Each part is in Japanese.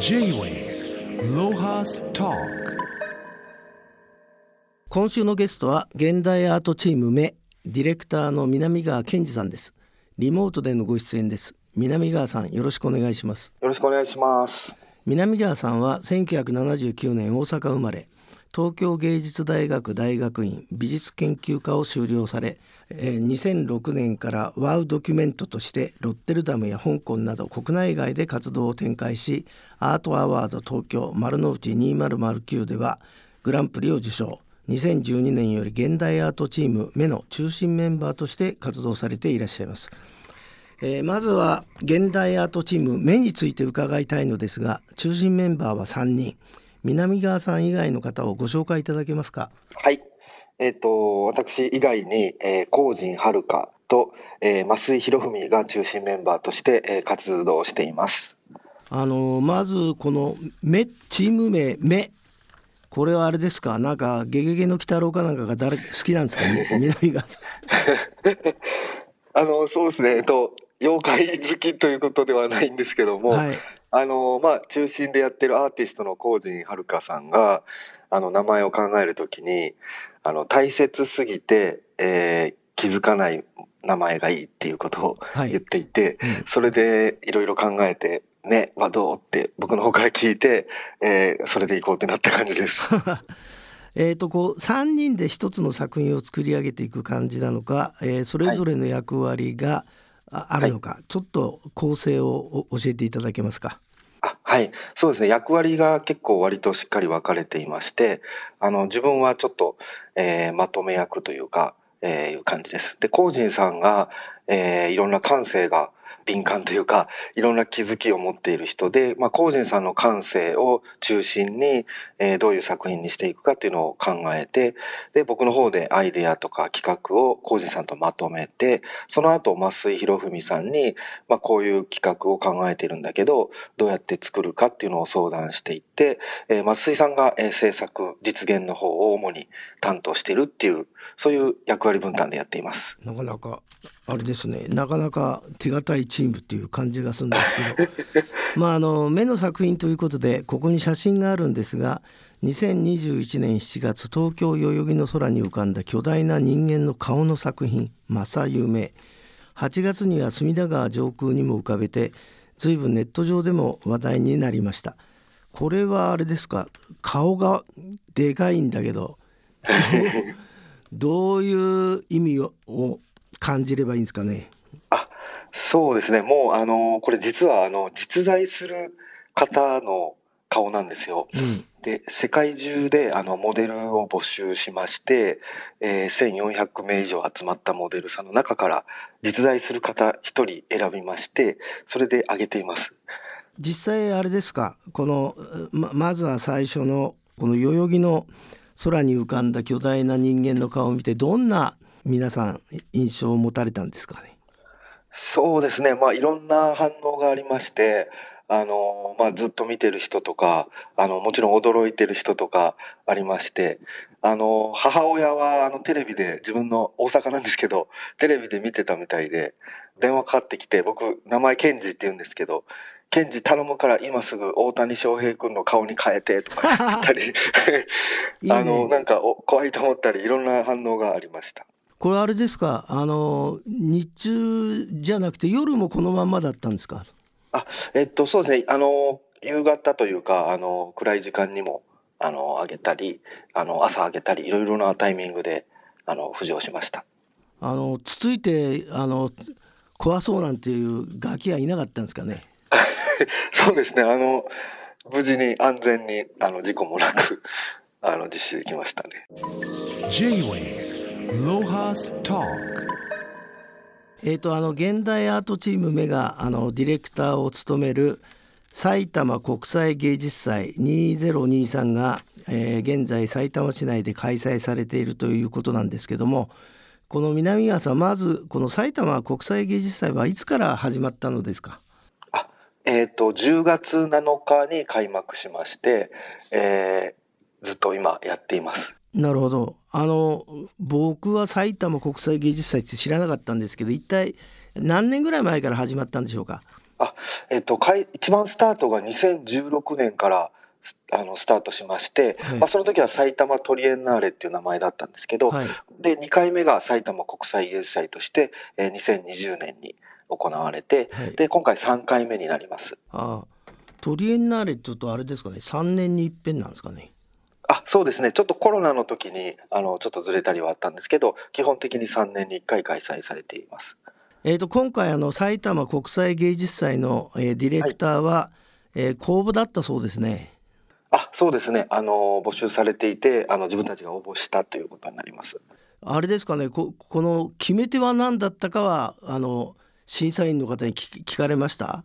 J-Way ロハスタ今週のゲストは現代アートチーム目ディレクターの南川健二さんです。リモートでのご出演です。南川さんよろしくお願いします。よろしくお願いします。南川さんは1979年大阪生まれ東京芸術大学大学院美術研究科を修了され2006年からワウドキュメントとしてロッテルダムや香港など国内外で活動を展開しアートアワード東京丸の内2009ではグランプリを受賞2012年より現代アートチーム目の中心メンバーとして活動されていらっしゃいます。えー、まずは現代アートチーム目について伺いたいのですが中心メンバーは3人南川さん以外の方をご紹介いただけますか？はい。えっ、ー、と私以外に、えー、高人遥と、えー、増井博文が中心メンバーとして、えー、活動しています。あのまずこの目チーム名目。これはあれですか？なんかゲゲゲの鬼太郎かなんかが誰好きなんですか？ね 南川さん。あのそうですね。えっと妖怪好きということではないんですけども、はい、あのまあ中心でやってるアーティストの高人遥さんがあの名前を考えるときにあの大切すぎて、えー、気づかない名前がいいっていうことを言っていて、はいうん、それでいろいろ考えて「ねはどう?」って僕の方から聞いて、えー、それでいこうってなった感じです。えとこう3人で一つの作品を作り上げていく感じなのか、えー、それぞれの役割が、はいあるのか、はい、ちょっと構成を教えていただけますか？あはい、そうですね。役割が結構割としっかり分かれていまして、あの自分はちょっと、えー、まとめ役というか、えー、いう感じです。で、コージンさんが、えー、いろんな感性が敏感というかいろんな気づきを持っている人で、まあ、コージンさんの感性を中心に、えー、どういう作品にしていくかっていうのを考えてで僕の方でアイデアとか企画をコージンさんとまとめてその後増井博文さんに、まあ、こういう企画を考えてるんだけどどうやって作るかっていうのを相談していって、えー、増井さんが、えー、制作実現の方を主に担当しているっていうそういう役割分担でやっています。なかなかあれですねなかなか手堅いチームっていう感じがするんですけど。まああの目の作品ということでここに写真があるんですが2021年7月東京代々木の空に浮かんだ巨大な人間の顔の作品「正夢」8月には隅田川上空にも浮かべて随分ネット上でも話題になりました。これはあれですか？顔がでかいんだけど どういう意味を感じればいいんですかね？あそうですねもうあのこれ実はあの実在する方の顔なんですよ。うん、で世界中であのモデルを募集しまして、えー、1400名以上集まったモデルさんの中から実在する方1人選びましてそれで挙げています。実際あれですか？このままずは最初のこの代々木の空に浮かんだ巨大な人間の顔を見てどんな皆さん印象を持たれたんですかね？そうですね。まあいろんな反応がありましてあのまあ、ずっと見てる人とかあのもちろん驚いてる人とかありましてあの母親はあのテレビで自分の大阪なんですけどテレビで見てたみたいで電話かかってきて僕名前ケンジって言うんですけどケンジ頼むから今すぐ大谷翔平君の顔に変えてとか言ったり。あのなんか怖いと思ったりいろんな反応がありました。これあれですか？あの日中じゃなくて夜もこのままだったんですか？あえっとそうですね。あの夕方というかあの暗い時間にもあの上げたりあの朝上げたりいろいろなタイミングであの浮上しました。あのつついてあの怖そうなんていうガキはいなかったんですかね？そうですね。あの無事に安全にあの事故もなくあの実施できましたね。えーと、あの現代アートチーム目があのディレクターを務める埼玉国際芸術祭2023が、えー、現在埼玉市内で開催されているということなんですけどもこの南川さんまずこの埼玉国際芸術祭はいつから始まったのですか？えーと、10月7日に開幕しまして、えー、ずっと今やっています。なるほど。あの僕は埼玉国際芸術祭って知らなかったんですけど一体何年ぐらい前から始まったんでしょうか？あ、えっと、かい一番スタートが2016年からあのスタートしまして、はい。まあ、その時は埼玉トリエンナーレっていう名前だったんですけど、はい。で2回目が埼玉国際芸術祭として、えー2020年に行われてはい。で今回3回目になります。あトリエンナーレっていうとあれですかね？3年に一遍なんですかね？あそうですね。ちょっとコロナの時にあのちょっとずれたりはあったんですけど基本的に3年に1回開催されています。えー、と今回あの埼玉国際芸術祭の、えーディレクターは、えー公募だったそうですね。あそうですね。あの募集されていてあの自分たちが応募したということになります。あれですかね。ここの決め手は何だったかはあの審査員の方に聞聞かれました？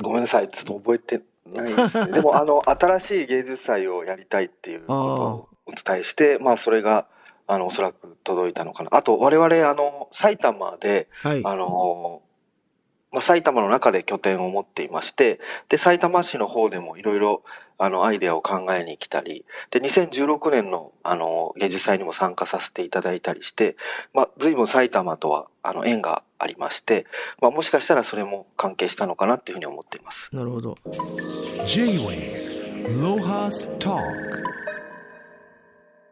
ごめんなさい。ちょっと覚えてない。でもあの新しい芸術祭をやりたいっていうことをお伝えしてまあそれがあのおそらく届いたのかな。あと我々あの埼玉ではい。あのまあ、埼玉の中で拠点を持っていましてで埼玉市の方でもいろいろあのアイデアを考えに来たりで2016年のあの芸術祭にも参加させていただいたりして、まあ、随分埼玉とはあの縁がありまして、まあ、もしかしたらそれも関係したのかなっていうふうに思っています。なるほど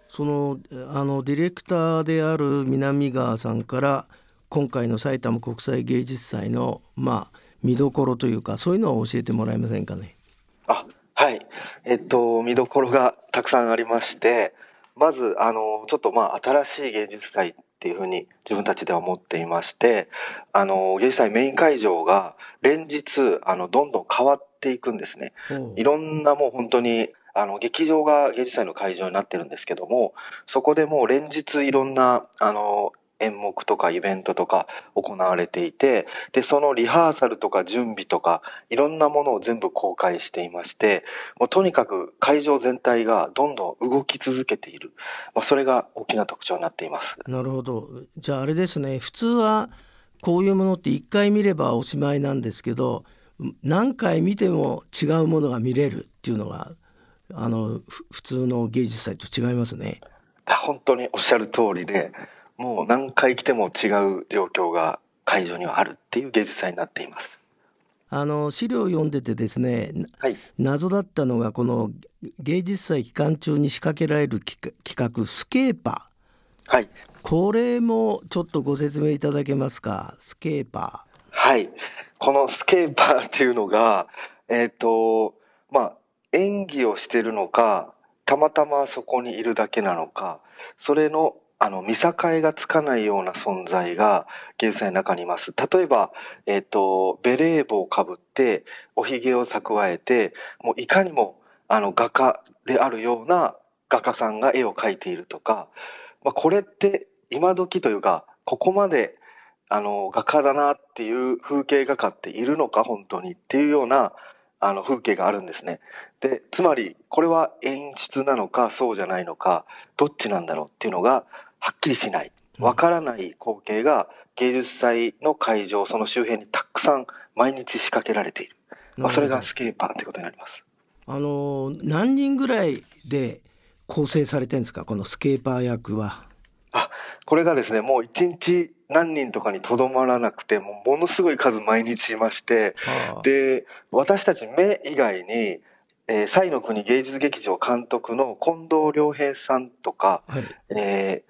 そのあのディレクターである南川さんから今回の埼玉国際芸術祭のまあ見どころというかそういうのを教えてもらえませんかね？あはい。えっと見どころがたくさんありましてまずあのちょっとまあ新しい芸術祭っていうふうに自分たちでは思っていましてあの芸術祭メイン会場が連日あのどんどん変わっていくんですね。いろんなもう本当にあの劇場が芸術祭の会場になってるんですけどもそこでもう連日いろんなあの演目とかイベントとか行われていてでそのリハーサルとか準備とかいろんなものを全部公開していましてもうとにかく会場全体がどんどん動き続けている、まあ、それが大きな特徴になっています。なるほどじゃああれですね普通はこういうものって一回見ればおしまいなんですけど何回見ても違うものが見れるっていうのがあのふ普通の芸術祭と違いますね。本当におっしゃる通りでもう何回来ても違う状況が会場にはあるっていう芸術祭になっています。あの資料を読んでてですねなはい、謎だったのがこの芸術祭期間中に仕掛けられる企画スケーパー。はい。これもちょっとご説明いただけますか？スケーパはい。このスケーパーっていうのが、えっ、と、まあ、演技をしてるのか、たまたまそこにいるだけなのか、それの、あの、見境がつかないような存在が芸術祭の中にいます。例えば、えっ、と、ベレー帽をかぶって、おひげを蓄えて、もういかにも、あの、画家であるような画家さんが絵を描いているとか、まあ、これって今時というか、ここまであの画家だなっていう風景画家っているのか本当にっていうようなあの風景があるんですね。でつまりこれは演出なのかそうじゃないのかどっちなんだろうっていうのがはっきりしないわからない光景が芸術祭の会場その周辺にたくさん毎日仕掛けられている、ー。まあ、それがスケーパーってことになります。あの何人ぐらいで構成されてるんですか？このスケーパー役は。あこれがですねもう一日何人とかにとどまらなくてもうものすごい数毎日いましてはあで私たち目以外に、えー、西の国芸術劇場監督の近藤良平さんとか、はいえー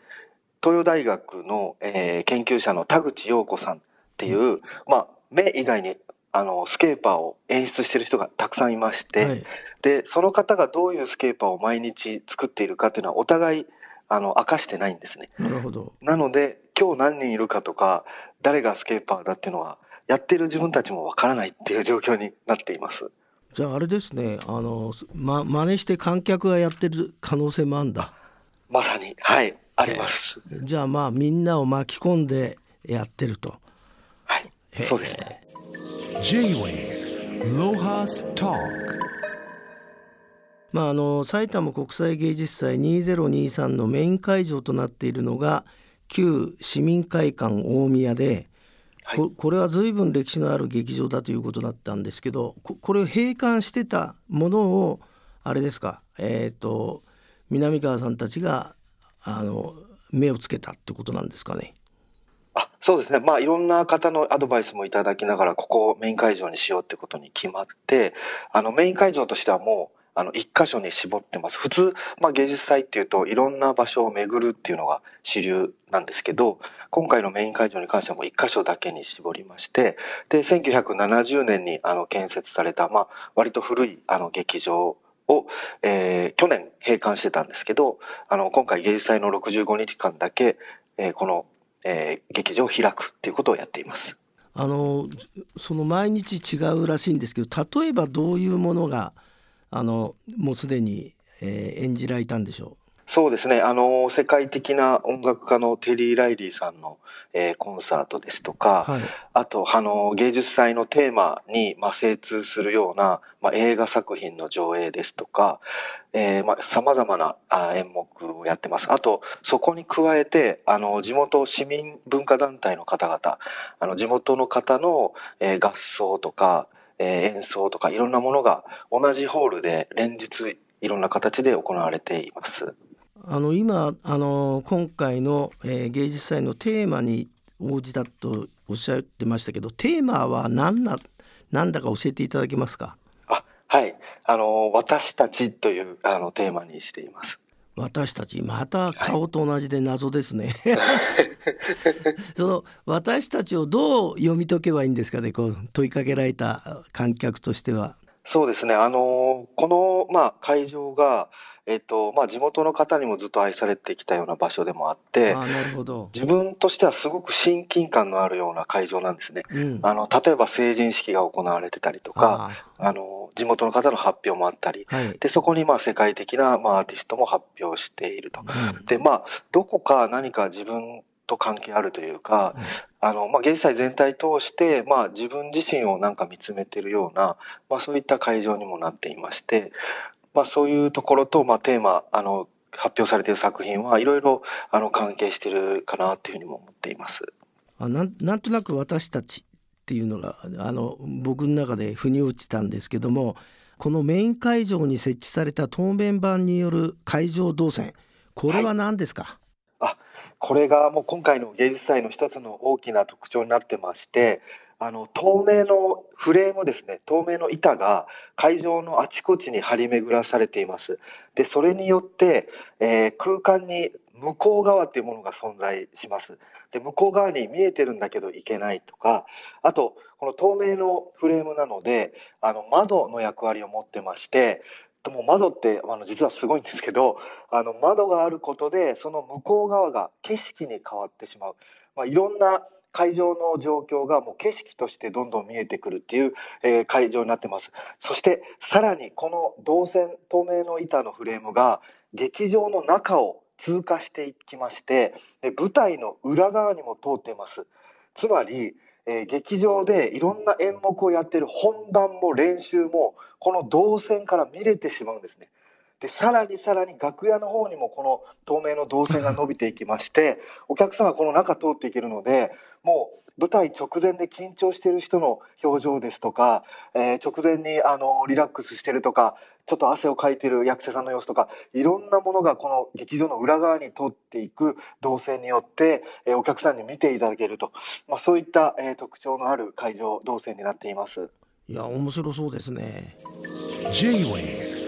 東洋大学の、えー研究者の田口陽子さんっていう、まあ、目以外にあのスケーパーを演出してる人がたくさんいまして、はいでその方がどういうスケーパーを毎日作っているかっていうのはお互いあの明かしてないんですね。なるほど。なので今日何人いるかとか誰がスケーパーだっていうのはやってる自分たちもわからないっていう状況になっています。じゃああれですねあのま真似して観客がやってる可能性もあるんだ。まさにはいあります。じゃあまあみんなを巻き込んでやってると。はいそうですね。J-Wave Lohas Talk まあ、あの埼玉国際芸術祭2023のメイン会場となっているのが旧市民会館大宮で、はいここれは随分歴史のある劇場だということだったんですけどここれを閉館してたものをあれですかえっ、と南川さんたちがあの目をつけたってことなんですかね。あそうですね、まあ、いろんな方のアドバイスもいただきながら、ここをメイン会場にしようってことに決まって、あのメイン会場としてはもう、あの一箇所に絞ってます。普通、まあ、芸術祭っていうと、いろんな場所を巡るっていうのが主流なんですけど、今回のメイン会場に関してはもう一箇所だけに絞りまして、で、1970年にあの建設された、まあ、割と古いあの劇場を、えー去年閉館してたんですけど、あの今回芸術祭の65日間だけ、えーこの、えー劇場を開くっていうことをやっています。あのその毎日違うらしいんですけど例えばどういうものがあのもうすでに、えー演じられたんでしょう？そうですね。あの、世界的な音楽家のテリー・ライリーさんの、えーコンサートですとか、うはいあと、あの、芸術祭のテーマに、まあ、精通するような、まあ、映画作品の上映ですとか、えーまあ、様々なあ演目をやってます。あと、そこに加えて、あの、地元市民文化団体の方々、あの、地元の方の、えー合奏とか、えー演奏とか、いろんなものが同じホールで連日、いろんな形で行われています。あの今あの今回の、えー芸術祭のテーマに応じたとおっしゃってましたけどテーマは何な何だか教えていただけますか？あ、はい。あの、私たちというあのテーマにしています。私たちまた顔と同じで謎ですね、その私たちをどう読み解けばいいんですかねこう問いかけられた観客としてはそうですね。あの、この、まあ、会場が、えっと、まあ、地元の方にもずっと愛されてきたような場所でもあって、あなるほど、自分としてはすごく親近感のあるような会場なんですね。うん、あの、例えば成人式が行われてたりとか、あの、地元の方の発表もあったり、あはい、で、そこにまあ世界的なまあアーティストも発表していると。うん。で、まあ、どこか何か自分と関係あるというか、あの、まあ、芸術祭全体通して、まあ、自分自身をなんか見つめてるような、まあ、そういった会場にもなっていまして、まあ、そういうところと、まあ、テーマ、あの、発表されている作品はいろいろ、あの、関係してるかなっていうふうにも思っています。あなんなんとなく私たちっていうのがあの僕の中で腑に落ちたんですけどもこのメイン会場に設置された透明板による会場動線これは何ですか、これがもう今回の芸術祭の一つの大きな特徴になってまして、あの、透明のフレームですね、透明の板が会場のあちこちに張り巡らされています。で、それによって、えー空間に向こう側っていうものが存在します。で、向こう側に見えてるんだけど行けないとか、あと、この透明のフレームなので、あの、窓の役割を持ってまして、もう窓ってあの実はすごいんですけどあの窓があることでその向こう側が景色に変わってしまう、まあ、いろんな会場の状況がもう景色としてどんどん見えてくるっていう、えー会場になってます。そしてさらにこの動線透明の板のフレームが劇場の中を通過していきましてで舞台の裏側にも通っています。つまり、えー劇場でいろんな演目をやってる本番も練習もこの動線から見れてしまうんですね。でさらにさらに楽屋の方にもこの透明の動線が伸びていきましてお客さんがこの中通っていけるのでもう舞台直前で緊張してる人の表情ですとか、えー直前にあのリラックスしてるとかちょっと汗をかいてる役者さんの様子とかいろんなものがこの劇場の裏側に通っていく動線によって、えーお客さんに見ていただけると、まあ、そういった、えー特徴のある会場動線になっています。いや面白そうですね。J-Way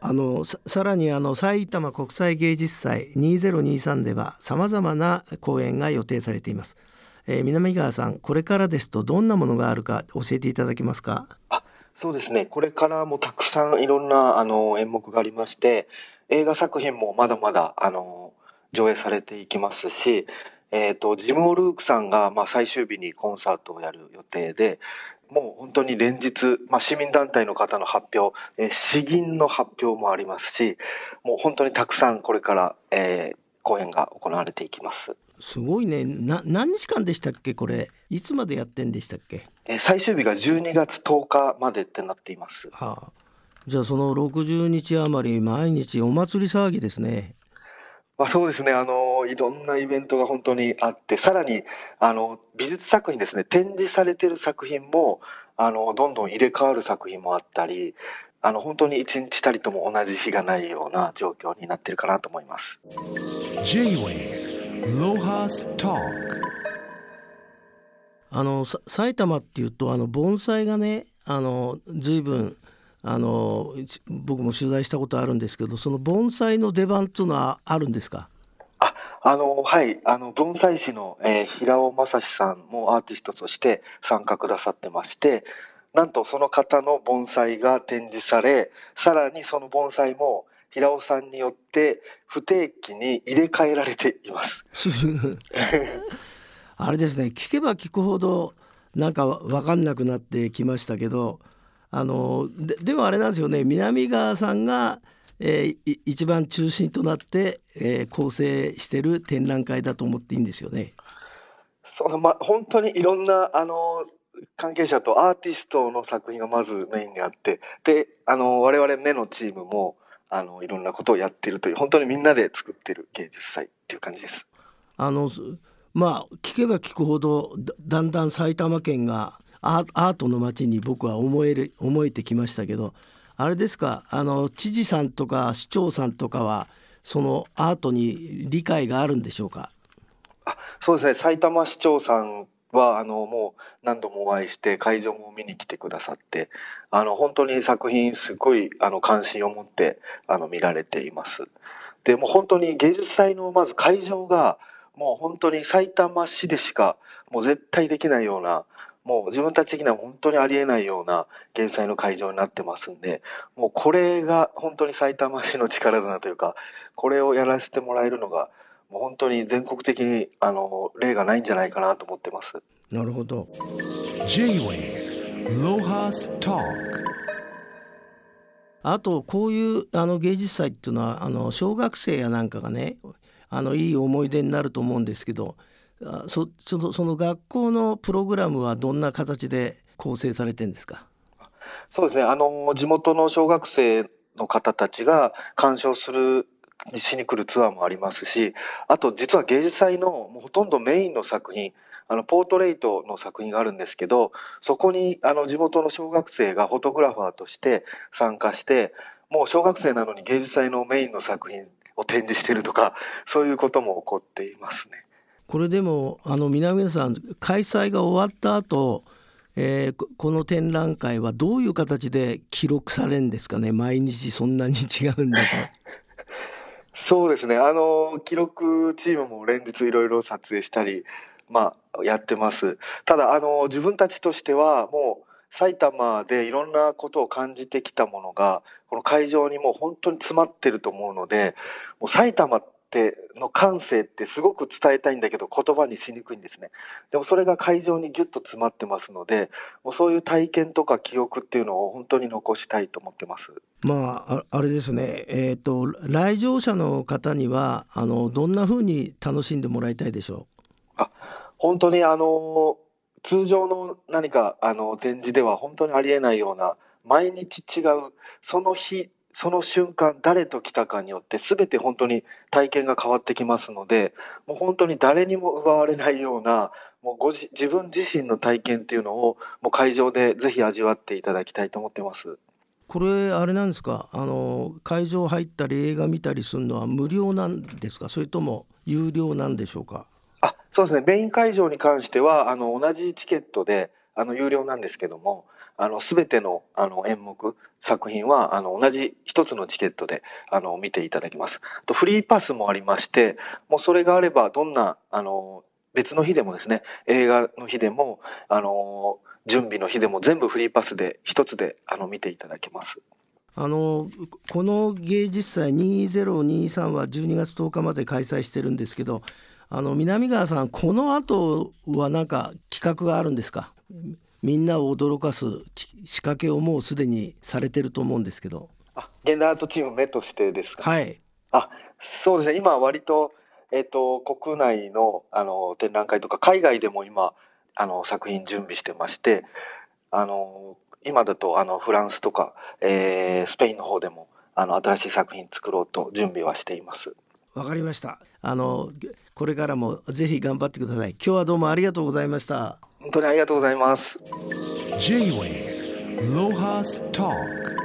あのささらにあの埼玉国際芸術祭2023ではさまざまな公演が予定されています、えー南川さんこれからですとどんなものがあるか教えていただけますか？そうですね。これからもたくさんいろんなあの演目がありまして、映画作品もまだまだあの上映されていきますし、えっ、とジム・オルークさんがまあ最終日にコンサートをやる予定で、もう本当に連日、まあ、市民団体の方の発表、えー詩吟の発表もありますし、もう本当にたくさんこれから、えー公演が行われていきます。すごいね。な何日間でしたっけこれ？いつまでやってんでしたっけ？えー最終日が12月10日までってなっています。はあ。じゃあその60日余り毎日お祭り騒ぎですね。まあ、そうですね、あのいろんなイベントが本当にあって、さらにあの美術作品ですね、展示されている作品もあのどんどん入れ替わる作品もあったり、あの本当に一日たりとも同じ日がないような状況になってるかなと思います。J-Way あのさ埼玉っていうとあの盆栽がねあの随分あの僕も取材したことあるんですけどその盆栽の出番っていうのはあるんですか？ああのはいあの盆栽師の、えー、平尾正史さんもアーティストとして参加くださってましてなんとその方の盆栽が展示されさらにその盆栽も平尾さんによって不定期に入れ替えられています あれですね聞けば聞くほどなんか分かんなくなってきましたけどあのででもあれなんですよね南川さんが、えー、一番中心となって、えー、構成してる展覧会だと思っていいんですよね。そのま本当にいろんなあの関係者とアーティストの作品がまずメインにあってであの我々目のチームもあのいろんなことをやってるという本当にみんなで作ってる芸術祭っていう感じです。あのまあ聞けば聞くほどだんだん埼玉県がアートの街に僕は思える思えてきましたけどあれですかあの知事さんとか市長さんとかはそのアートに理解があるんでしょうか？あそうですね埼玉市長さんはあのもう何度もお会いして会場も見に来てくださってあの本当に作品すごいあの関心を持ってあの見られています。でもう本当に芸術祭のまず会場がもう本当に埼玉市でしかもう絶対できないようなもう自分たち的には本当にありえないような芸術祭の会場になってますんでもうこれが本当に埼玉市の力だなというかこれをやらせてもらえるのがもう本当に全国的にあの例がないんじゃないかなと思ってます。なるほど。J-Way ロハスタあとこういうあの芸術祭っていうのはあの小学生やなんかがねあのいい思い出になると思うんですけどそそのその学校のプログラムはどんな形で構成されてんですか？そうですねあの地元の小学生の方たちが鑑賞するしに来るツアーもありますしあと実は芸術祭のもうほとんどメインの作品あのポートレイトの作品があるんですけどそこにあの地元の小学生がフォトグラファーとして参加してもう小学生なのに芸術祭のメインの作品を展示してるとかそういうことも起こっていますね。これでもあの南野さん開催が終わった後、えー、この展覧会はどういう形で記録されるんですかね？毎日そんなに違うんだと。そうですね。あの記録チームも連日いろいろ撮影したり、まあ、やってます。ただあの自分たちとしてはもう埼玉でいろんなことを感じてきたものがこの会場にもう本当に詰まってると思うのでもう埼玉っての感性ってすごく伝えたいんだけど言葉にしにくいんですね。でもそれが会場にギュッと詰まってますのでもうそういう体験とか記憶っていうのを本当に残したいと思ってます。まああれですね。えっ、ー、と来場者の方にはあのどんな風に楽しんでもらいたいでしょう？あ本当にあの通常の何かあの展示では本当にありえないような毎日違うその日その瞬間誰と来たかによって全て本当に体験が変わってきますのでもう本当に誰にも奪われないようなもうご自自分自身の体験っていうのをもう会場でぜひ味わっていただきたいと思ってます。これあれなんですか？あの会場入ったり映画見たりするのは無料なんですか？それとも有料なんでしょうか？あそうですね。メイン会場に関してはあの同じチケットであの有料なんですけどもあの全てのあの演目作品はあの同じ一つのチケットであの見ていただきます。とフリーパスもありましてもうそれがあればどんなあの別の日でもですね映画の日でもあの準備の日でも全部フリーパスで一つであの見ていただけます。あのこの芸術祭2023は12月10日まで開催してるんですけどあの南川さんこの後は何か企画があるんですか？みんなを驚かす仕掛けをもうすでにされてると思うんですけど。あ現代アートチーム目としてですか？はい。あそうですね。今割と,、えーと、国内のあの展覧会とか海外でも今あの作品準備してましてあの今だとあのフランスとか、えー、スペインの方でもあの新しい作品作ろうと準備はしています。わかりました。あのこれからもぜひ頑張ってください。今日はどうもありがとうございました本当にありがとうございます。J-Way ロハストー